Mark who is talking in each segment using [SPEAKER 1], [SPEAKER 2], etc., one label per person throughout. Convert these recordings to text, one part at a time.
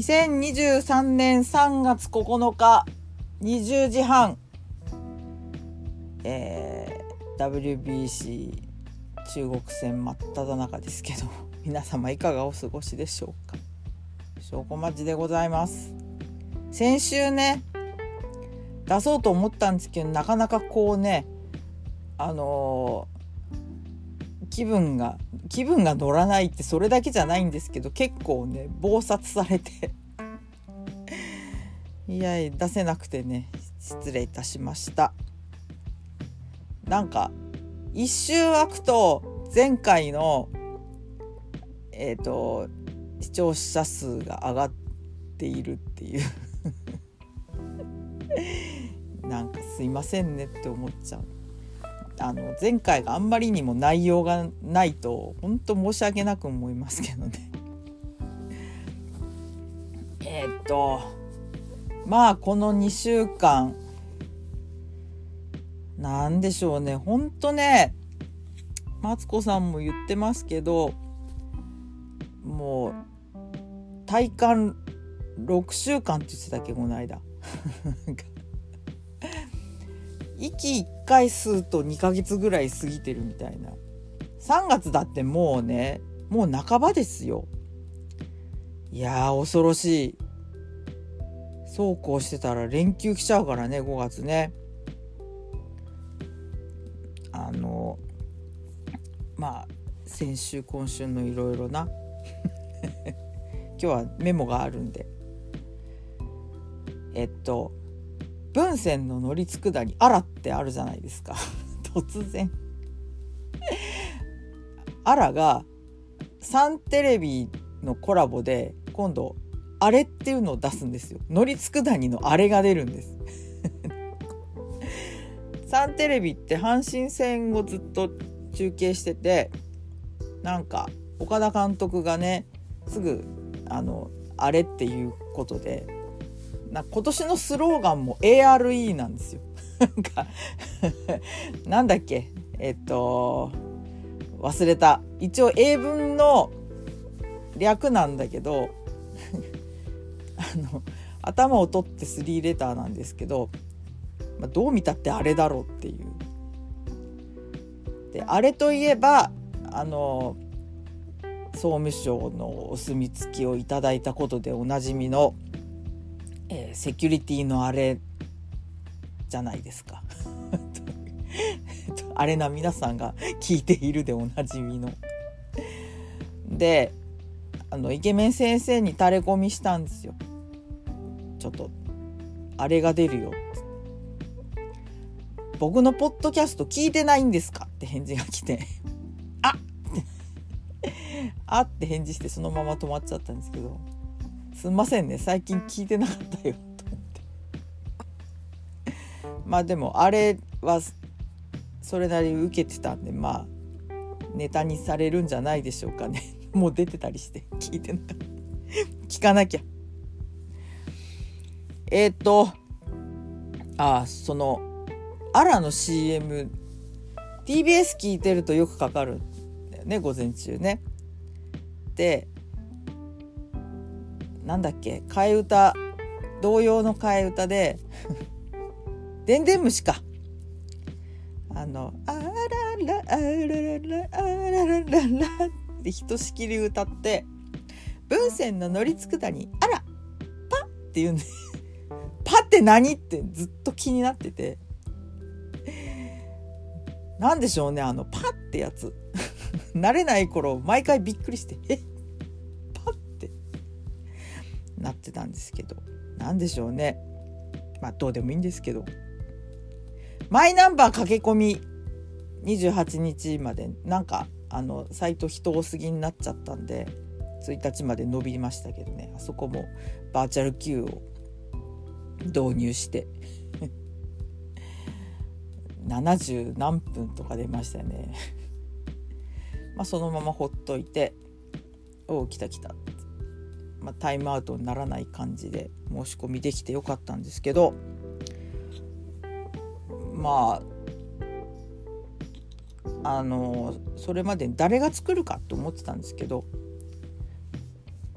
[SPEAKER 1] 2023年3月9日20時半、えー、WBC 中国戦真っ只中ですけど 皆様いかがお過ごしでしょうか？証拠待ちでございます。先週ね出そうと思ったんですけどなかなかこうねあのー、気分が気分が乗らないってそれだけじゃないんですけど結構ね忙殺されて。いや出せなくてね失礼いたしました。なんか一周空くと前回のえっ、ー、と視聴者数が上がっているっていう。なんかすいませんねって思っちゃう。あの前回があんまりにも内容がないと本当申し訳なく思いますけどね。えっとまあこの2週間。なんでしょうね。ほんとねマツコさんも言ってますけどもう体感6週間って言ってたっけこの間。息1回吸うと2ヶ月ぐらい過ぎてるみたいな。3月だってもうねもう半ばですよ。いやー恐ろしい。そうこうしてたら連休来ちゃうからね5月ね。あのまあ先週今週のいろいろな。今日はメモがあるんで。えっと文線の乗り継くだり「あら」ってあるじゃないですか。突然。あらがサンテレビのコラボで今度あれっていうのを出すんですよ。乗り継くだにのあれが出るんです。サンテレビって阪神戦をずっと中継しててなんか岡田監督がねすぐあのあれっていうことでな今年のスローガンも ARE なんですよ。なんか なんだっけ？えっと忘れた。一応英文の略なんだけどあの頭を取って3レターなんですけど、まあ、どう見たってあれだろうっていう。であれといえばあの総務省のお墨付きをいただいたことでおなじみのえー、セキュリティのあれじゃないですか。あれな皆さんが聞いているでおなじみの。であのイケメン先生にタレコミしたんですよ。ちょっとあれが出るよ。僕のポッドキャスト聞いてないんですか？って返事が来て。あ！あって返事してそのまま止まっちゃったんですけど。すんませんね。最近聞いてなかったよ。と思って。まあでもあれはそれなりに受けてたんでまあネタにされるんじゃないでしょうかね。もう出てたりして聞いてなかった。聞かなきゃえっ、ー、とあそのアラの CM TBS 聞いてるとよくかかるんだよね午前中ね。でなんだっけ替え歌童謡の替え歌で「でんでん虫か」あの「あららあらららあらららら」ってひとしきり歌って文線の乗りつくだに「あらパ」って言うんです「パって何?」ってずっと気になってて。なんでしょうねあの「パ」ってやつ。慣れない頃毎回びっくりして「え？パって。なってたんですけど。何でしょうね。まあどうでもいいんですけど。マイナンバー駆け込み28日までなんかあのサイト人多すぎになっちゃったんで1日まで伸びましたけどね。あそこもバーチャル Q を導入して。70何分とか出ましたね。まあそのままほっといておお来た来た。まあ、タイムアウトにならない感じで申し込みできてよかったんですけどまああのそれまで誰が作るかって思ってたんですけど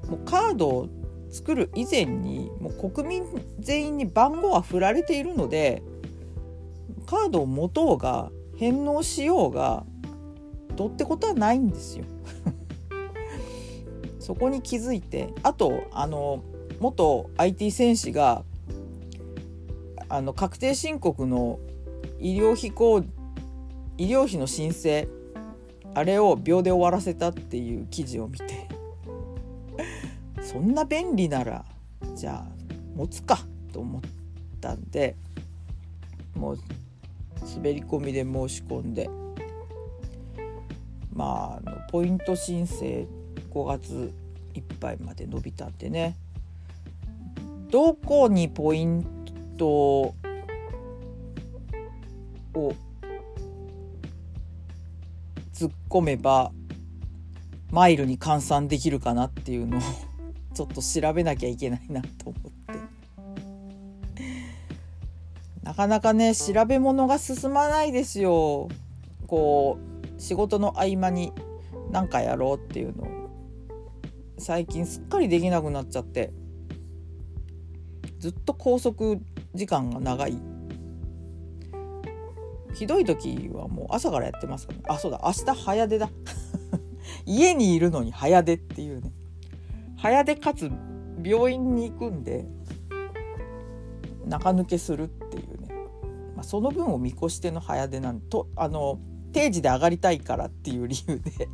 [SPEAKER 1] もうカードを作る以前にもう国民全員に番号は振られているのでカードを持とうが返納しようがどうってことはないんですよ。そこに気づいてあとあの元 IT 戦士があの確定申告の医療費公医療費の申請あれを秒で終わらせたっていう記事を見てそんな便利ならじゃあ持つかと思ったんでもう滑り込みで申し込んでまああのポイント申請5月いっぱいまで伸びたんでね。どこにポイントを突っ込めばマイルに換算できるかなっていうのをちょっと調べなきゃいけないなと思って。なかなかね調べ物が進まないですよ。こう仕事の合間に何かやろうっていうの。を最近すっかりできなくなっちゃって。ずっと拘束時間が長い。ひどい時はもう朝からやってますからね。あそうだ明日早出だ。家にいるのに早出っていうね。早出かつ病院に行くんで中抜けするっていうね、まあ、その分を見越しての早出なんとあの定時で上がりたいからっていう理由で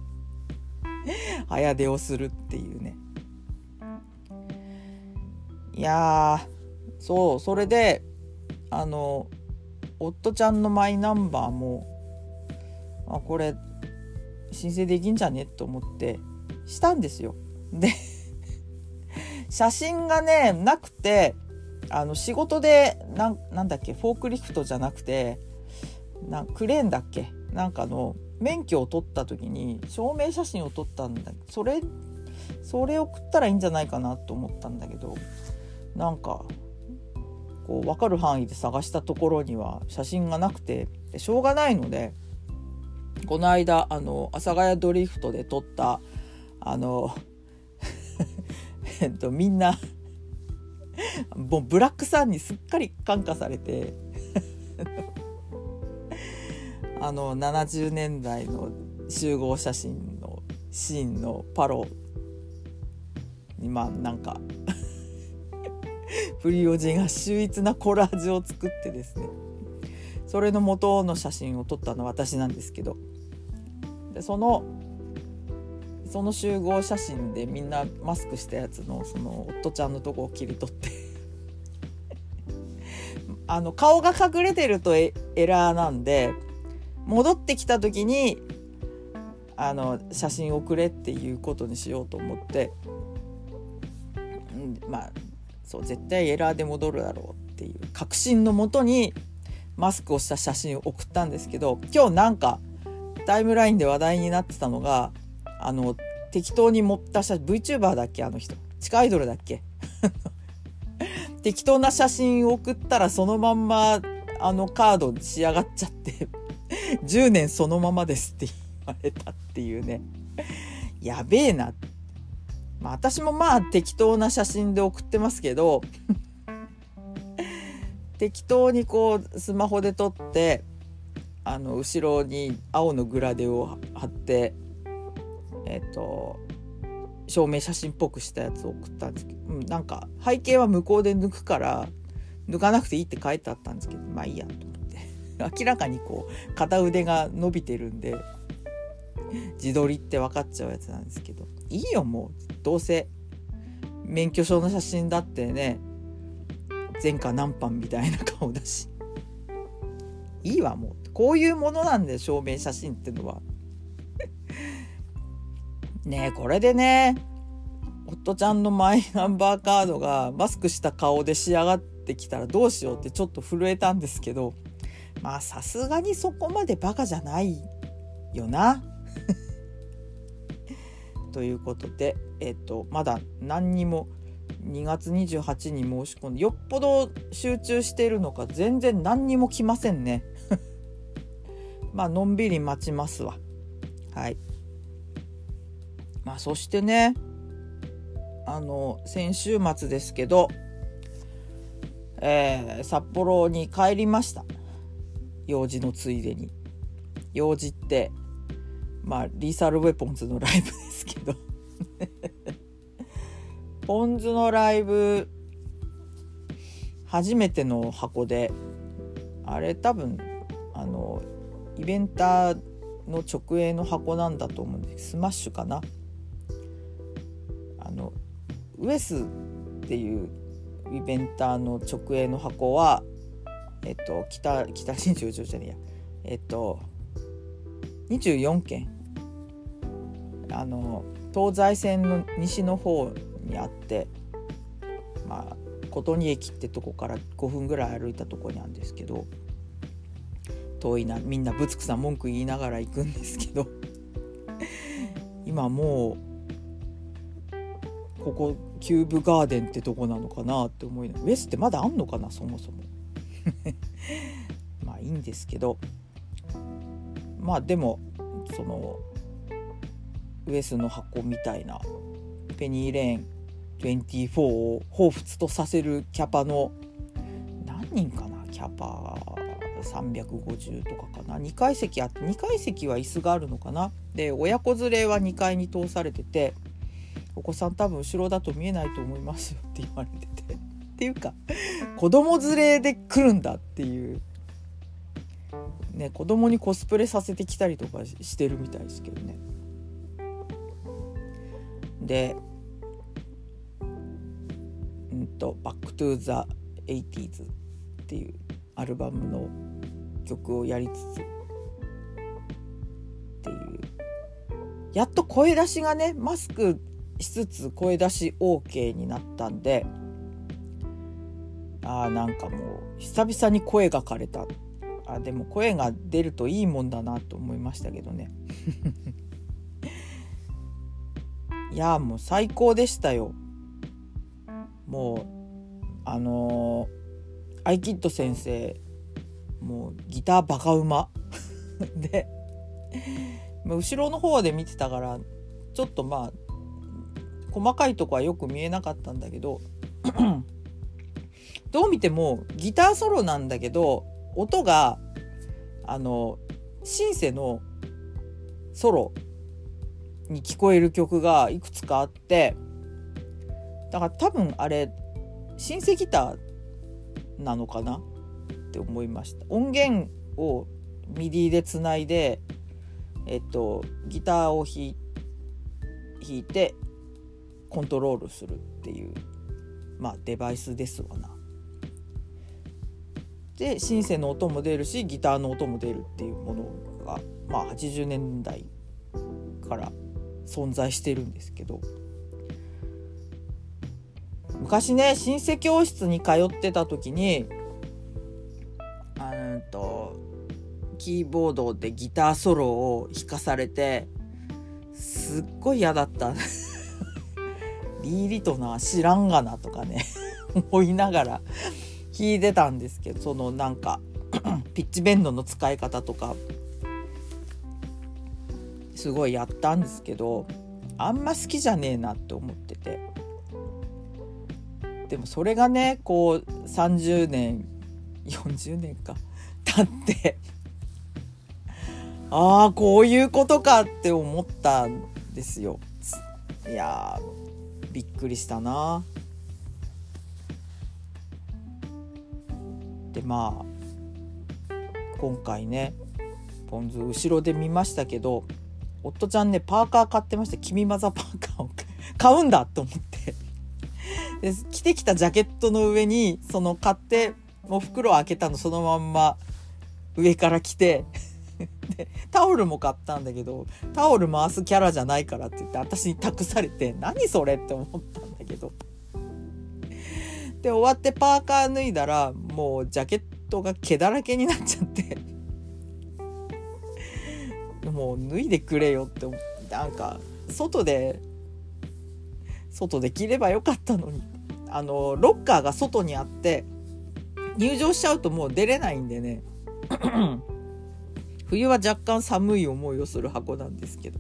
[SPEAKER 1] 早出をするっていうね。いやそうそれであの夫ちゃんのマイナンバーもあこれ申請できんじゃね？と思ってしたんですよ。で写真がねなくてあの仕事でなんなんだっけフォークリフトじゃなくてなクレーンだっけ？なんかの免許を取った時に証明写真を撮ったんだそれそれ送ったらいいんじゃないかなと思ったんだけどなんかこう分かる範囲で探したところには写真がなくてしょうがないのでこの間あの阿佐ヶ谷ドリフトで撮ったあのえっとみんなもうブラックさんにすっかり感化されて あの70年代の集合写真のシーンのパロにまあなんかプリオジが秀逸なコラージュを作ってですねそれの元の写真を撮ったのは私なんですけどでそのその集合写真でみんなマスクしたやつのその夫ちゃんのとこを切り取って。あの顔が隠れてるとエラーなんで戻ってきた時にあの写真を送れっていうことにしようと思って、うん、まあそう絶対エラーで戻るだろうっていう確信のもとにマスクをした写真を送ったんですけど今日なんかタイムラインで話題になってたのがあの適当に持った写真 VTuber だっけ？あの人。地下アイドルだっけ？適当な写真を送ったらそのまんまあのカード仕上がっちゃって 10年そのままですって言われたっていうね。やべえな。まあ私もまあ適当な写真で送ってますけど 適当にこうスマホで撮ってあの後ろに青のグラデを貼ってえっ、と証明写真っぽくしたやつを送ったんですけど、うん、なんか背景は向こうで抜くから抜かなくていいって書いてあったんですけどまあいいやと思って。明らかにこう片腕が伸びてるんで自撮りって分かっちゃうやつなんですけど。いいよもうどうせ免許証の写真だってね前科何班みたいな顔だし。いいわもう。こういうものなんで証明写真ってのは。ねこれでね夫ちゃんのマイナンバーカードがマスクした顔で仕上がってきたらどうしようってちょっと震えたんですけどまあさすがにそこまでバカじゃないよな。ということで、えっと、まだ何にも2月28に申し込んでよっぽど集中しているのか全然何にも来ませんね。まあのんびり待ちますわ。はい。まあそしてねあの先週末ですけど、えー、札幌に帰りました。用事のついでに。用事ってまあリーサルウェポンズのライブですけど。ポンズのライブ初めての箱であれ多分あのイベンターの直営の箱なんだと思うんですスマッシュかな。 WESSっていうイベンターの直営の箱はえっと北北新宿じゃねえや。えっと24軒あの東西線の西の方にあってまあ琴仁駅ってとこから5分ぐらい歩いたとこにあるんですけど遠いなみんなぶつくさん文句言いながら行くんですけど今もうここキューブガーデンってとこなのかなって思いなウエスってまだあんのかなそもそも。まあいいんですけど。まあでもそのウエスの箱みたいなペニーレーン24を彷彿とさせるキャパの何人かなキャパ350とかかな。2階席あって2階席は椅子があるのかな。で親子連れは2階に通されててお子さん多分後ろだと見えないと思いますよって言われてて。っていうか子供連れで来るんだっていう。ね子供にコスプレさせてきたりとかしてるみたいですけどね。でうんと「バック・トゥ・ザ・エイティーズ」っていうアルバムの曲をやりつつっていう。やっと声出しがねマスクしつつ声出し OK になったんであーなんかもう久々に声が枯れた。あでも声が出るといいもんだなと思いましたけどね。いやもう最高でしたよ。もうあのー、アイキッド先生もうギターバカう まで後ろの方で見てたからちょっとまあ細かいとこはよく見えなかったんだけど どう見てもギターソロなんだけど音があのシンセのソロに聞こえる曲がいくつかあってだから多分あれシンセギターなのかな？って思いました。音源を MIDIでつないでえっとギターを弾いてコントロールするっていうまあデバイスですわな。でシンセの音も出るしギターの音も出るっていうものがまあ80年代から存在してるんですけど昔ねシンセ教室に通ってた時にうんとキーボードでギターソロを弾かされてすっごい嫌だったリーリとな知らんがなとかね 思いながら弾いてたんですけどそのなんか ピッチベンドの使い方とかすごいやったんですけどあんま好きじゃねえなって思ってて。でもそれがねこう30年40年か経ってああこういうことかって思ったんですよ。いやびっくりしたな。でまあ今回ねポン酢後ろで見ましたけど夫ちゃんねパーカー買ってました。君マザパーカーを買う。んだと思って。で着てきたジャケットの上にその買ってもう袋を開けたのそのまんま上から着て。でタオルも買ったんだけどタオル回すキャラじゃないからって言って私に託されて何それって思ったんだけど。で終わってパーカー脱いだらもうジャケットが毛だらけになっちゃって。もう脱いでくれよってなんか外で外で着ればよかったのに。あのロッカーが外にあって入場しちゃうともう出れないんでね。冬は若干寒い思いをする箱なんですけど。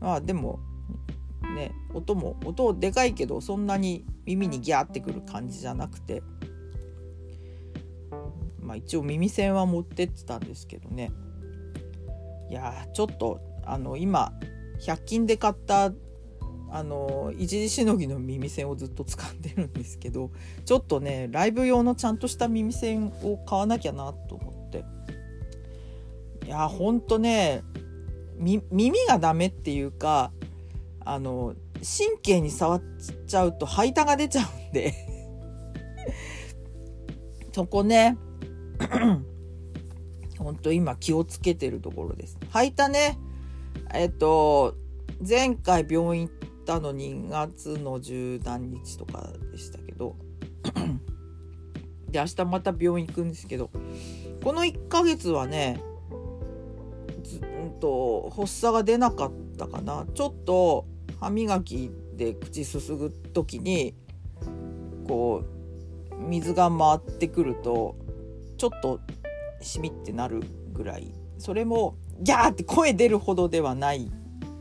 [SPEAKER 1] まあでもね音も音でかいけどそんなに耳にギャーってくる感じじゃなくて。まあ一応耳栓は持ってってたんですけどね。いやちょっとあの今100均で買ったあの一時しのぎの耳栓をずっと使ってるんですけどちょっとねライブ用のちゃんとした耳栓を買わなきゃなと思って。いやほんとね耳がダメっていうかあの神経に触っちゃうと吐いたが出ちゃうんで そこね ほんと今気をつけてるところです。吐いたねえっと前回病院行ったの2月の十何日とかでしたけど で明日また病院行くんですけどこの1ヶ月はねずんと発作が出なかったかな。ちょっと歯磨きで口すすぐ時にこう水が回ってくるとちょっとしみってなるぐらい。それもギャーって声出るほどではない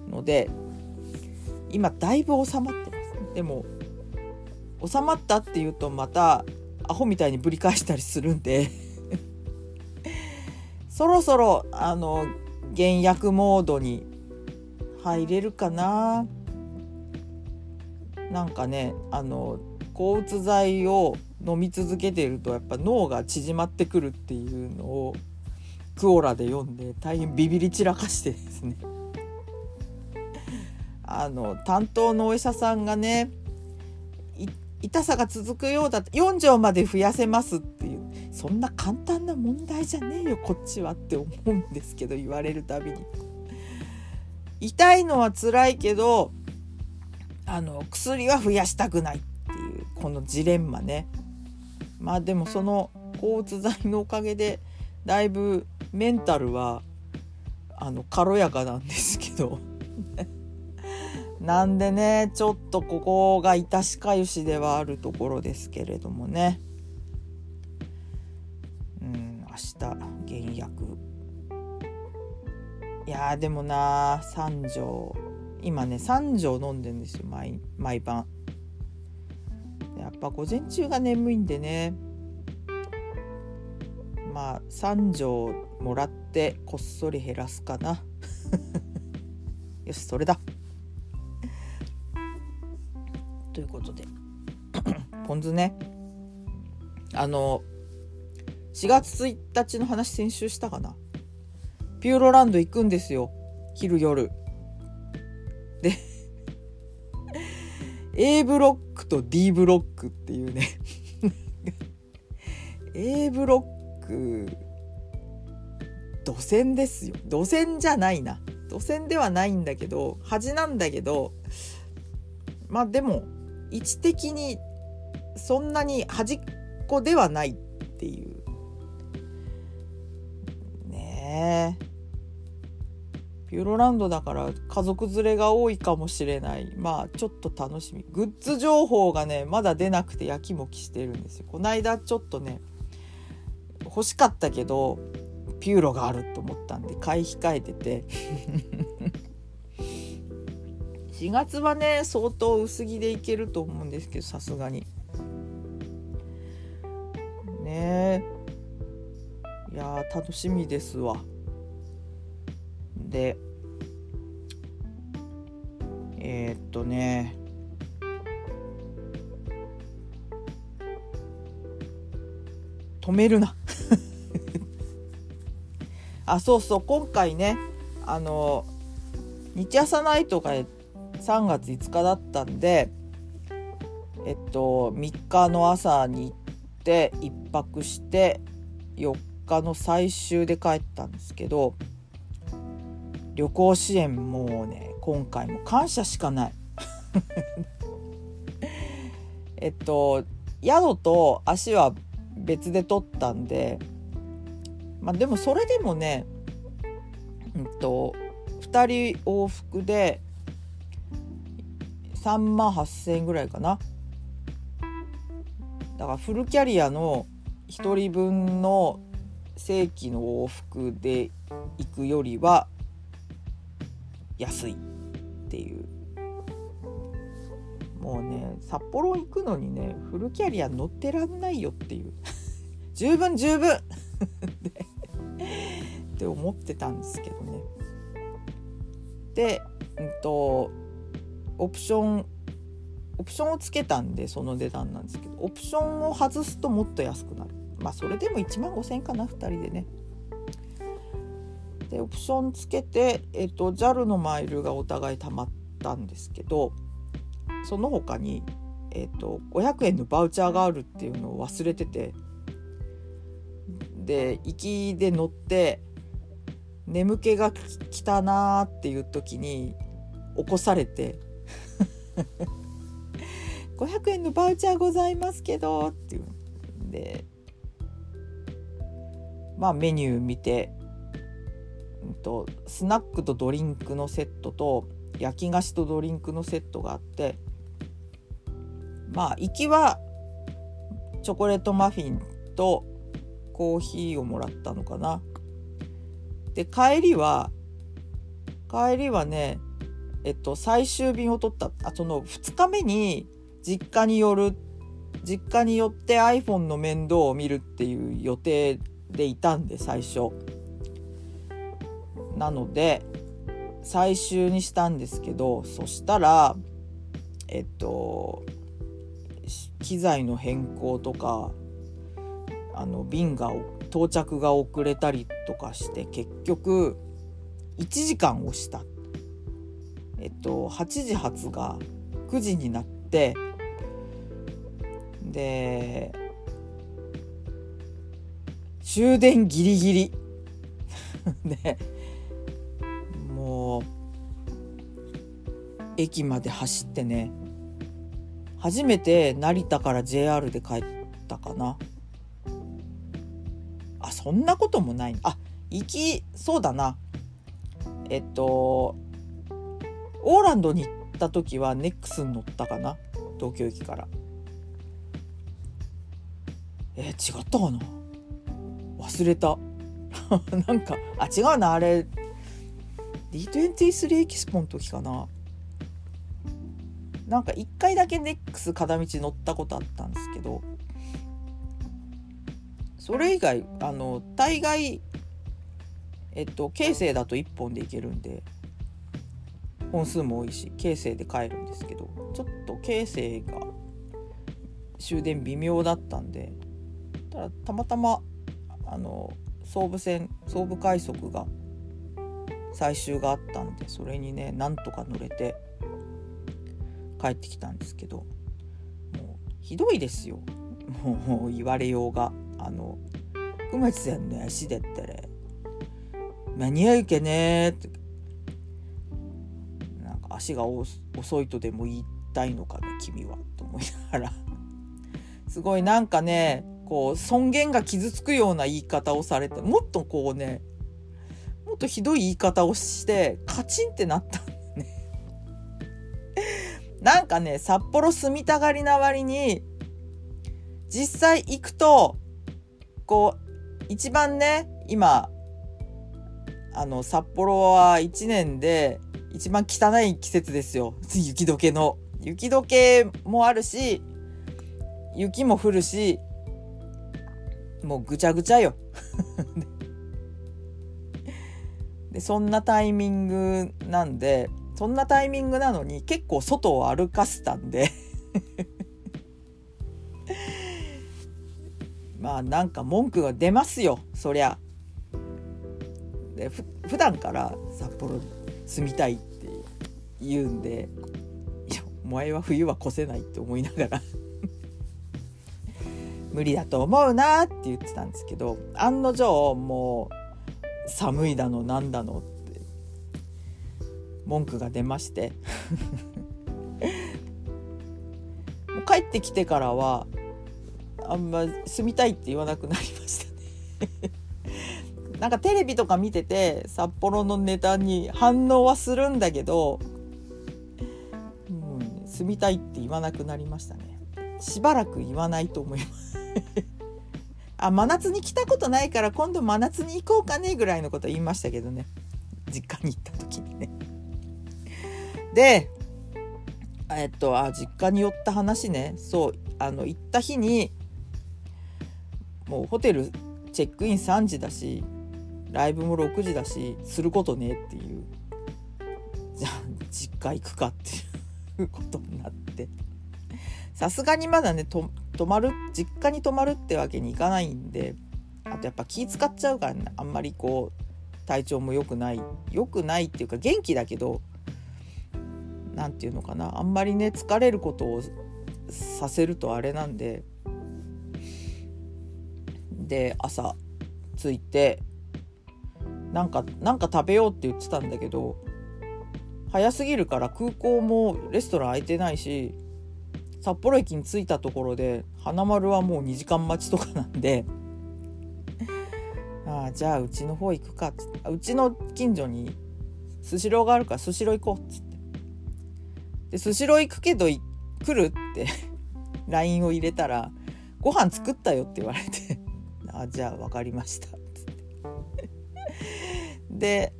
[SPEAKER 1] ので今だいぶ収まってます。でも収まったっていうとまたアホみたいにぶり返したりするんで。そろそろあの減薬モードに入れるかな。なんかねあの抗うつ剤を飲み続けてるとやっぱ脳が縮まってくるっていうのをクオラで読んで大変ビビり散らかしてですね。あの担当のお医者さんがね痛さが続くようだ4錠まで増やせますっていうそんな簡単な問題じゃねえよこっちはって思うんですけど言われるたびに。痛いのは辛いけどあの薬は増やしたくないっていうこのジレンマね。まあでもその抗うつ剤のおかげでだいぶメンタルはあの軽やかなんですけど。なんでねちょっとここが致しかゆしではあるところですけれどもね。うん明日減薬。いやでもな3錠今ね3錠飲んでんですよ毎毎晩。やっぱ午前中が眠いんでね。まあ3錠もらってこっそり減らすかな。よしそれだ。ということで ポン酢ね。あの4月1日の話先週したかな。ピューロランド行くんですよ。昼夜。で A ブロックと D ブロックっていうね。A ブロック土線ですよ。土線じゃないな。土線ではないんだけど端なんだけどまあでも位置的にそんなに端っこではないっていう。ね。ピューロランドだから家族連れが多いかもしれない。まあちょっと楽しみ。グッズ情報がねまだ出なくてやきもきしてるんですよ。こないだちょっとね欲しかったけどピューロがあると思ったんで買い控えてて。4月はね相当薄着でいけると思うんですけどさすがに。楽しみですわ。でえー、っとね。止めるな。あそうそう。今回ねあの日朝ナイトが3月5日だったんでえっと3日の朝に行って1泊して4日の最終で帰ったんですけど旅行支援もうね今回も感謝しかない。えっと宿と足は別で取ったんでまあでもそれでもねうんと2人往復で3万8,000円ぐらいかな。だからフルキャリアの1人分の正規の往復で行くよりは安いっていう。もうね札幌行くのにねフルキャリア乗ってらんないよっていう。十分十分。って思ってたんですけどね。で、うんと、オプションオプションをつけたんでその値段なんですけどオプションを外すともっと安くなる。まあそれでも1万5,000円かな2人でね。でオプションつけて、えっと、JAL のマイルがお互い貯まったんですけどその他に、えっと、500円のバウチャーがあるっていうのを忘れててで行きで乗って眠気が来たなーっていう時に起こされて。500円のバウチャーございますけどっていうんでまあメニュー見て、うんと、スナックとドリンクのセットと焼き菓子とドリンクのセットがあってまあ行きはチョコレートマフィンとコーヒーをもらったのかな。で帰りは帰りはねえっと最終便を取ったあその2日目に実家に寄る実家に寄って iPhone の面倒を見るっていう予定でいたんで最初。なので最終にしたんですけどそしたらえっと機材の変更とかあの便が到着が遅れたりとかして結局1時間押した。えっと8時発が9時になってで終電ギリギリ。でもう駅まで走ってね初めて成田から JR で帰ったかな。あそんなこともないあ行きそうだな。えっとオーランドに行った時はネックスに乗ったかな。東京駅から。え、違ったかな。忘れた。なんかあ違うなあれ。D23 エキスポの時かな。なんか1回だけネックス片道乗ったことあったんですけど。それ以外あの大概えっと京成だと1本で行けるんで。本数も多いし京成で帰るんですけど。ちょっと京成が終電微妙だったんで。ただたまたまあの総武線総武快速が最終があったんでそれにねなんとか乗れて帰ってきたんですけどもうひどいですよ。もう言われようが。あの熊地さんの足だったら間に合うけね？って。なんか足が遅いとでも言いたいのかな君は。と思いながら。すごいなんかねこう尊厳が傷つくような言い方をされてもっとこうねもっとひどい言い方をしてカチンってなったんだね。なんかね札幌住みたがりな割に実際行くとこう一番ね今あの札幌は1年で一番汚い季節ですよ。雪解けの。雪解けもあるし雪も降るしもうぐちゃぐちゃよ。でそんなタイミングなんでそんなタイミングなのに結構外を歩かせたんで。まあなんか文句が出ますよそりゃ。でふ普段から札幌に住みたいって言うんで「いやお前は冬は越せない」って思いながら。無理だと思うなって言ってたんですけど案の定もう寒いだのなんだのって文句が出まして。もう帰ってきてからはあんま住みたいって言わなくなりましたね。なんかテレビとか見てて札幌のネタに反応はするんだけど、うん、住みたいって言わなくなりましたね。しばらく言わないと思います。あ真夏に来たことないから今度真夏に行こうかねぐらいのこと言いましたけどね。実家に行った時にね。でえっとあ実家に寄った話ね。そうあの行った日にもうホテルチェックイン3時だしライブも6時だしすることねっていう。じゃあ実家行くかっていうことになって。さすがにまだね泊まる実家に泊まるってわけにいかないんであとやっぱ気使っちゃうから、ね、あんまりこう体調も良くない良くないっていうか元気だけど何て言うのかなあんまりね疲れることをさせるとあれなんでで朝着いてなんかなんか食べようって言ってたんだけど早すぎるから空港もレストラン空いてないし札幌駅に着いたところで花丸はもう2時間待ちとかなんで ああじゃあうちの方行くかっつって。うちの近所にスシローがあるからスシロー行こうっつって。でスシロー行くけど来るって LINE を入れたら「ご飯作ったよ」って言われて「ああじゃあ分かりました」っつって。で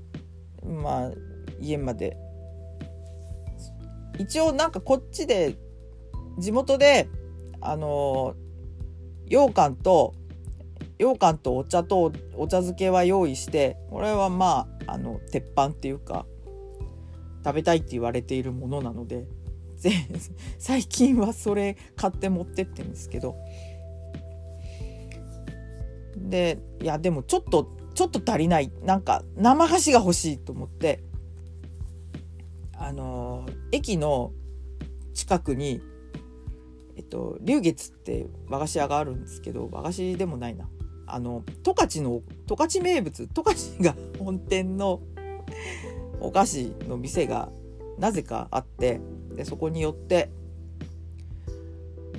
[SPEAKER 1] まあ家まで。一応なんかこっちで地元であの羊羹と羊羹とお茶とお茶漬けは用意してこれはまああの鉄板っていうか食べたいって言われているものなので 最近はそれ買って持ってってんですけど。でいやでもちょっとちょっと足りない。なんか生菓子が欲しいと思って。あの駅の近くにと龍月って和菓子屋があるんですけど和菓子でもないな。あの十勝の十勝名物十勝が 本店のお菓子の店がなぜかあってでそこに寄って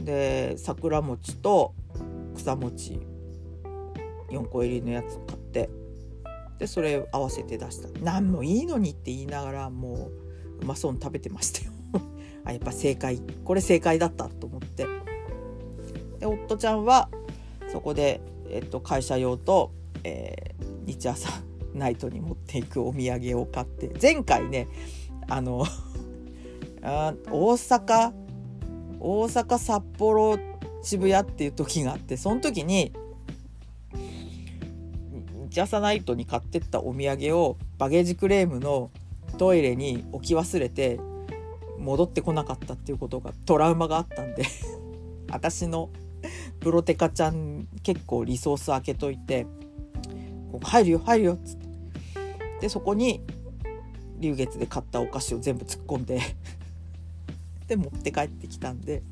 [SPEAKER 1] で桜餅と草餅4個入りのやつを買ってでそれ合わせて出した。何もいいのにって言いながらもううまそうに食べてましたよ。あやっぱ正解。これ正解だったとで夫ちゃんはそこで、えっと、会社用と、えー、日朝ナイトに持っていくお土産を買って前回ねあの あ大阪大阪札幌渋谷っていう時があってその時に日朝ナイトに買ってったお土産をバゲージクレームのトイレに置き忘れて戻ってこなかったっていうことがトラウマがあったんで 私のプロテカちゃん結構リソース開けといて「ここ入るよ入るよ」っつって。でそこに龍月で買ったお菓子を全部突っ込んで で持って帰ってきたんで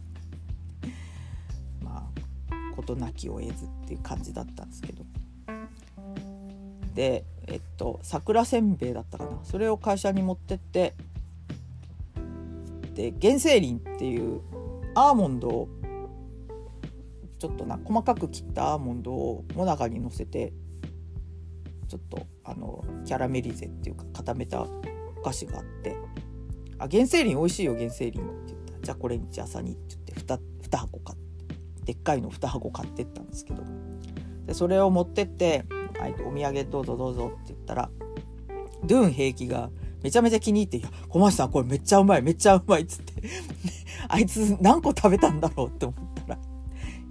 [SPEAKER 1] まあ事なきを得ずっていう感じだったんですけど。でえっと桜せんべいだったかな。それを会社に持ってってで原生林っていうアーモンドをちょっとな細かく切ったアーモンドをもなかにのせてちょっとあのキャラメリゼっていうか固めたお菓子があって「あ原生林美味しいよ原生林」って言った「じゃあこれ日朝に」って言って 2, 2箱買ってでっかいの2箱買ってったんですけど。でそれを持ってって「はい、お土産どうぞどうぞ」って言ったらドゥーン兵器がめちゃめちゃ気に入って「いや小町さんこれめっちゃうまいめっちゃうまい」っつって。あいつ何個食べたんだろうって思ったら「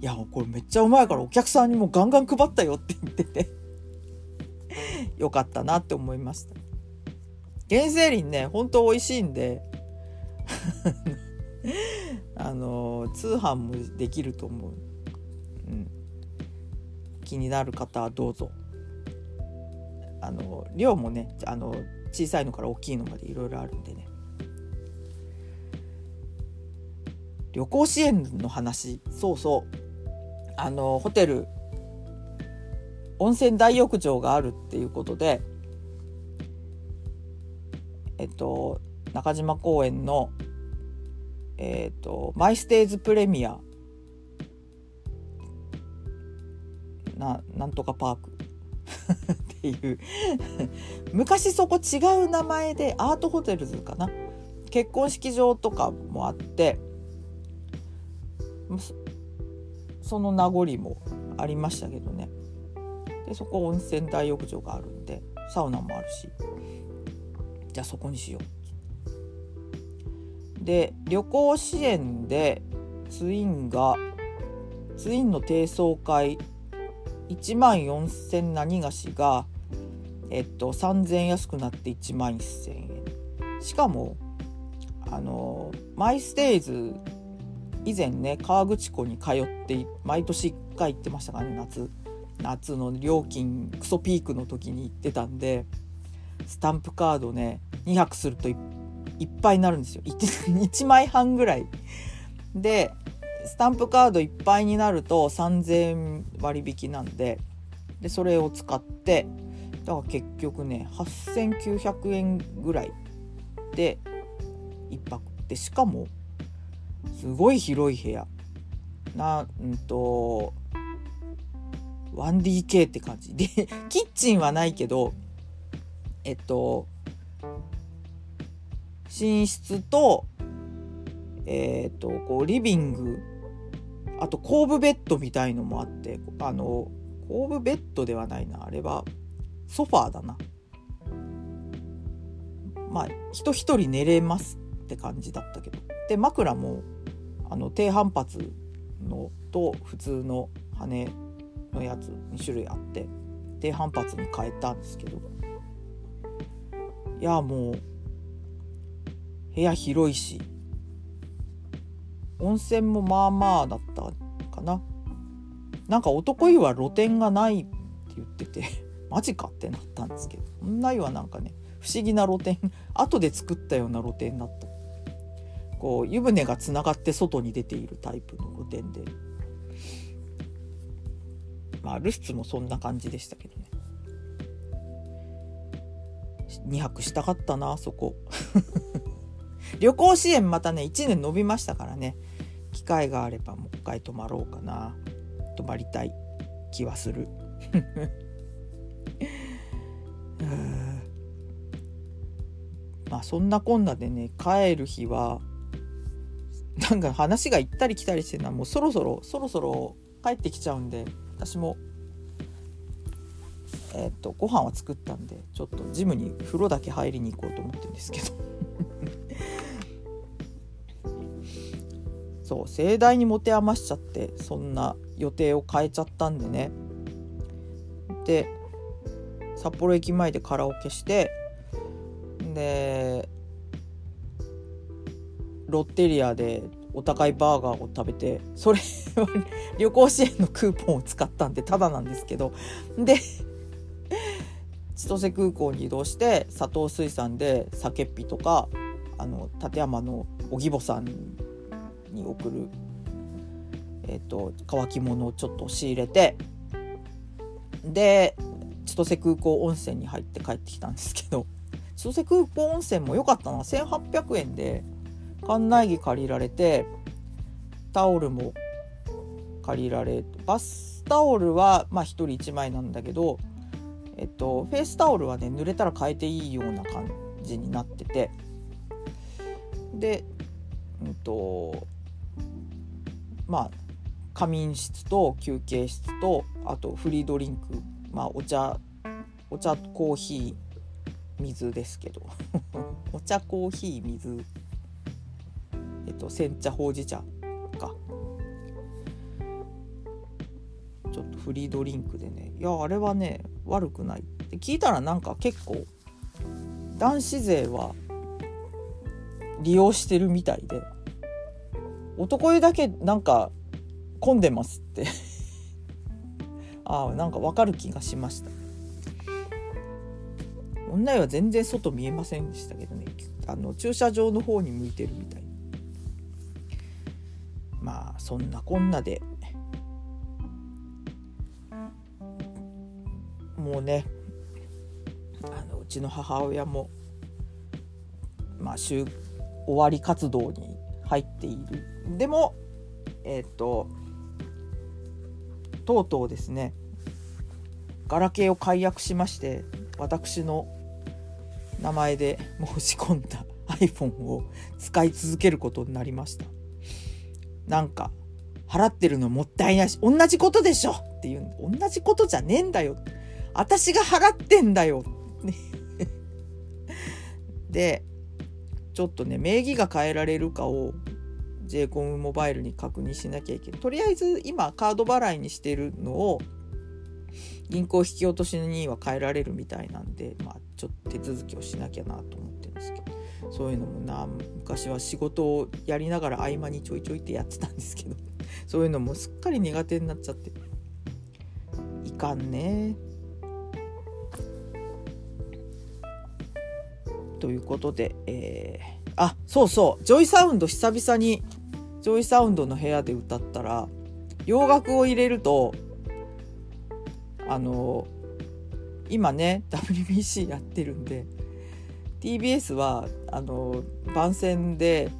[SPEAKER 1] いやこれめっちゃうまいからお客さんにもガンガン配ったよ」って言ってて。よかったなって思いました。原生林ね本当美味しいんで。あの通販もできると思う、うん、気になる方はどうぞ。あの量もねあの小さいのから大きいのまでいろいろあるんでね。旅行支援の話。そうそう。あのホテル温泉大浴場があるっていうことでえっと中島公園のえっとマイステーズプレミアななんとかパーク っていう昔そこ違う名前でアートホテルズかな？結婚式場とかもあってその名残もありましたけどね。でそこ温泉大浴場があるんでサウナもあるし。じゃあそこにしよう。で旅行支援でツインがツインの低層階1万4,000何菓子がえっと3,000円安くなって1万1,000円。しかもあのマイステイズ以前ね河口湖に通って毎年1回行ってましたからね夏。夏の料金クソピークの時に行ってたんでスタンプカードね2泊するといっぱいになるんですよ。1, 1 枚半ぐらい。でスタンプカードいっぱいになると3,000円割引なんででそれを使ってだから結局ね8,900円ぐらいで1泊。でしかもすごい広い部屋。なんと 1DK って感じ。で キッチンはないけどえっと寝室とえっとこうリビングあと後部ベッドみたいのもあってあの後部ベッドではないな。あれはソファーだな。まあ人一人寝れますって感じだったけど。で枕もあの低反発のと普通の羽のやつ2種類あって低反発に変えたんですけど。いやもう部屋広いし温泉もまあまあだったかな。なんか男湯は露天がないって言ってて マジかってなったんですけど。女湯はなんかね不思議な露天後で作ったような露天だったこう湯船がつながって外に出ているタイプの露天で。まあ留守もそんな感じでしたけどね。2泊したかったなそこ。旅行支援またね1年延びましたからね。機会があればもう一回泊まろうかな。泊まりたい。気はする。まあそんなこんなでね帰る日はなんか話が行ったり来たりしてるのはもうそろそろそろそろ帰ってきちゃうんで私もえっ、とご飯は作ったんでちょっとジムに風呂だけ入りに行こうと思ってるんですけど。そう盛大に持て余しちゃってそんな予定を変えちゃったんでね。で札幌駅前でカラオケしてでロッテリアでお高いバーガーを食べてそれは旅行支援のクーポンを使ったんでただなんですけどで 千歳空港に移動して佐藤水産で酒っぴとかあの立山の荻保さんに送る、えーと、乾き物をちょっと仕入れてで千歳空港温泉に入って帰ってきたんですけど千歳空港温泉も良かったな。1800円で館内着借りられてタオルも借りられバスタオルはまあ1人1枚なんだけど、えっと、フェイスタオルはね濡れたら変えていいような感じになってて。で、うんとまあ仮眠室と休憩室とあとフリードリンク、まあ、お茶お茶コーヒー水ですけど。お茶コーヒー水えっと煎茶ほうじ茶か。ちょっとフリードリンクでね。いやあれはね悪くない。って聞いたらなんか結構男子勢は利用してるみたいで。男湯だけなんか混んでますって。ああなんかわかる気がしました。女湯は全然外見えませんでしたけどね。あの駐車場の方に向いてるみたいまあそんなこんなで。もうねあのうちの母親もまあ終わり活動に入っている。でもえっ、ー、ととうとうですねガラケーを解約しまして私の名前で申し込んだ iPhone を使い続けることになりました。なんか払ってるのもったいないし同じことでしょっていう。同じことじゃねえんだよ。私が払ってんだよ。でちょっとね名義が変えられるかを j コムモバイルに確認しなきゃいけない。とりあえず今カード払いにしてるのを銀行引き落としには変えられるみたいなんで、まあ、ちょっと手続きをしなきゃなと思って。そういうのもな昔は仕事をやりながら合間にちょいちょいってやってたんですけど そういうのもすっかり苦手になっちゃって。いかんね。ということで、えー、あそうそう。 JOYSOUND久々に JOYSOUNDの部屋で歌ったら洋楽を入れるとあの今ね WBC やってるんで TBS はあの番宣で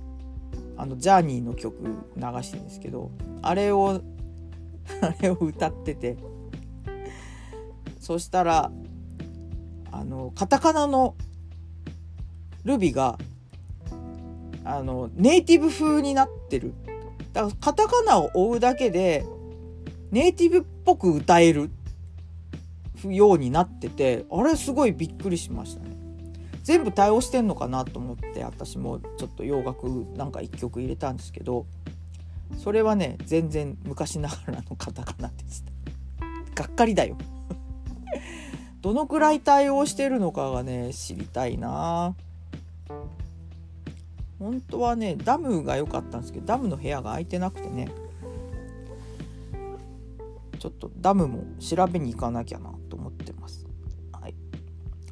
[SPEAKER 1] あのジャーニーの曲流してるんですけどあれを あれを歌っててそしたらあのカタカナのルビがあのネイティブ風になってる。だからカタカナを追うだけでネイティブっぽく歌えるようになっててあれすごいびっくりしましたね。全部対応してんのかなと思って私もちょっと洋楽なんか1曲入れたんですけどそれはね全然昔ながらのカタカナでしたがっかりだよ。どのくらい対応してるのかがね知りたいな。本当はねダムが良かったんですけどダムの部屋が空いてなくてね。ちょっとダムも調べに行かなきゃなと思ってます。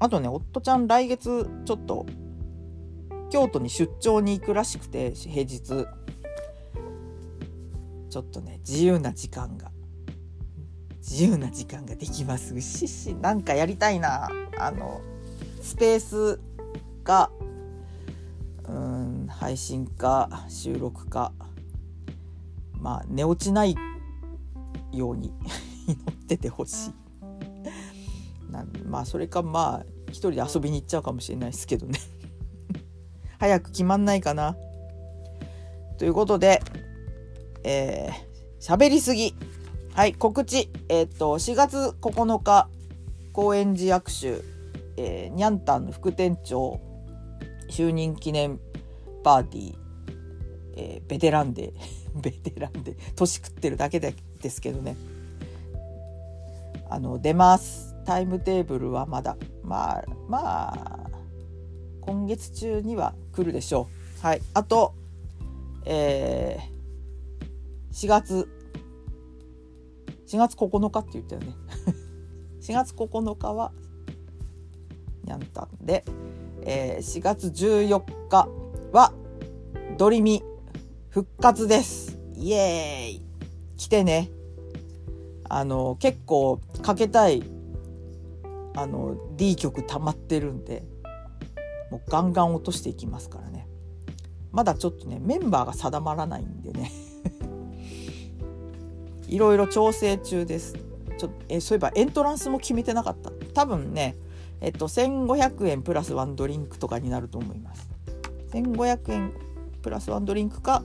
[SPEAKER 1] あとね夫ちゃん来月ちょっと京都に出張に行くらしくて平日。ちょっとね自由な時間が。自由な時間ができますししなんかやりたいな。あのスペースがうん配信か収録か。まあ寝落ちないように 祈っててほしい。まあそれかまあ一人で遊びに行っちゃうかもしれないですけどね。早く決まんないかな。ということでえー、喋りすぎ。はい告知。えー、っと4月9日高円寺役所、えー、ニャンタンの副店長就任記念パーティー、えー、ベテランで ベテランで年食ってるだけでですけどね。あの出ます。タイムテーブルはまだ。まあまあ今月中には来るでしょう。はい。あとえー、4月。4月9日って言ったよね。4月9日はにゃんたんで、えー、4月14日はドリミ復活です。イエーイ。来てね。あの結構かけたいあの D 曲溜まってるんでもうガンガン落としていきますからね。まだちょっとねメンバーが定まらないんでね。いろいろ調整中です。ちょえそういえばエントランスも決めてなかった。多分ねえっと1500円プラスワンドリンクとかになると思います。1500円プラスワンドリンクか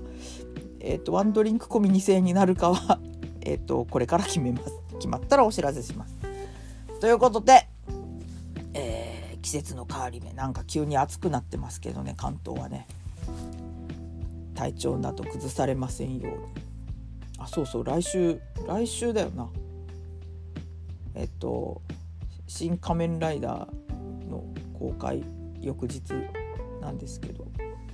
[SPEAKER 1] えっとワンドリンク込み2000円になるかはえっ、と、これから決めます。決まったらお知らせします。ということで、季節の変わり目、なんか急に暑くなってますけどね、関東はね。体調など崩されませんように。あ、そうそう、来週、来週だよな。えっと、新仮面ライダーの公開翌日なんですけど、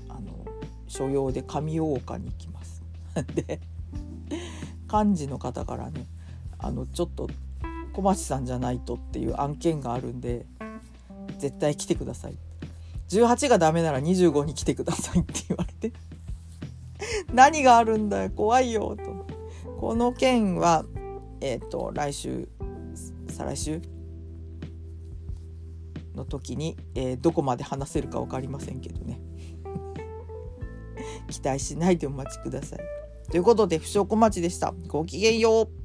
[SPEAKER 1] あの、所用で上大岡に行きます。で幹事の方からねあのちょっと小町さんじゃないとっていう案件があるんで絶対来てください18がダメなら25に来てくださいって言われて何があるんだよ怖いよとこの件はえっ、ー、と来週再来週？の時に、えー、どこまで話せるか分かりませんけどね 期待しないでお待ちください。ということで、不祥小町でした。ごきげんよう。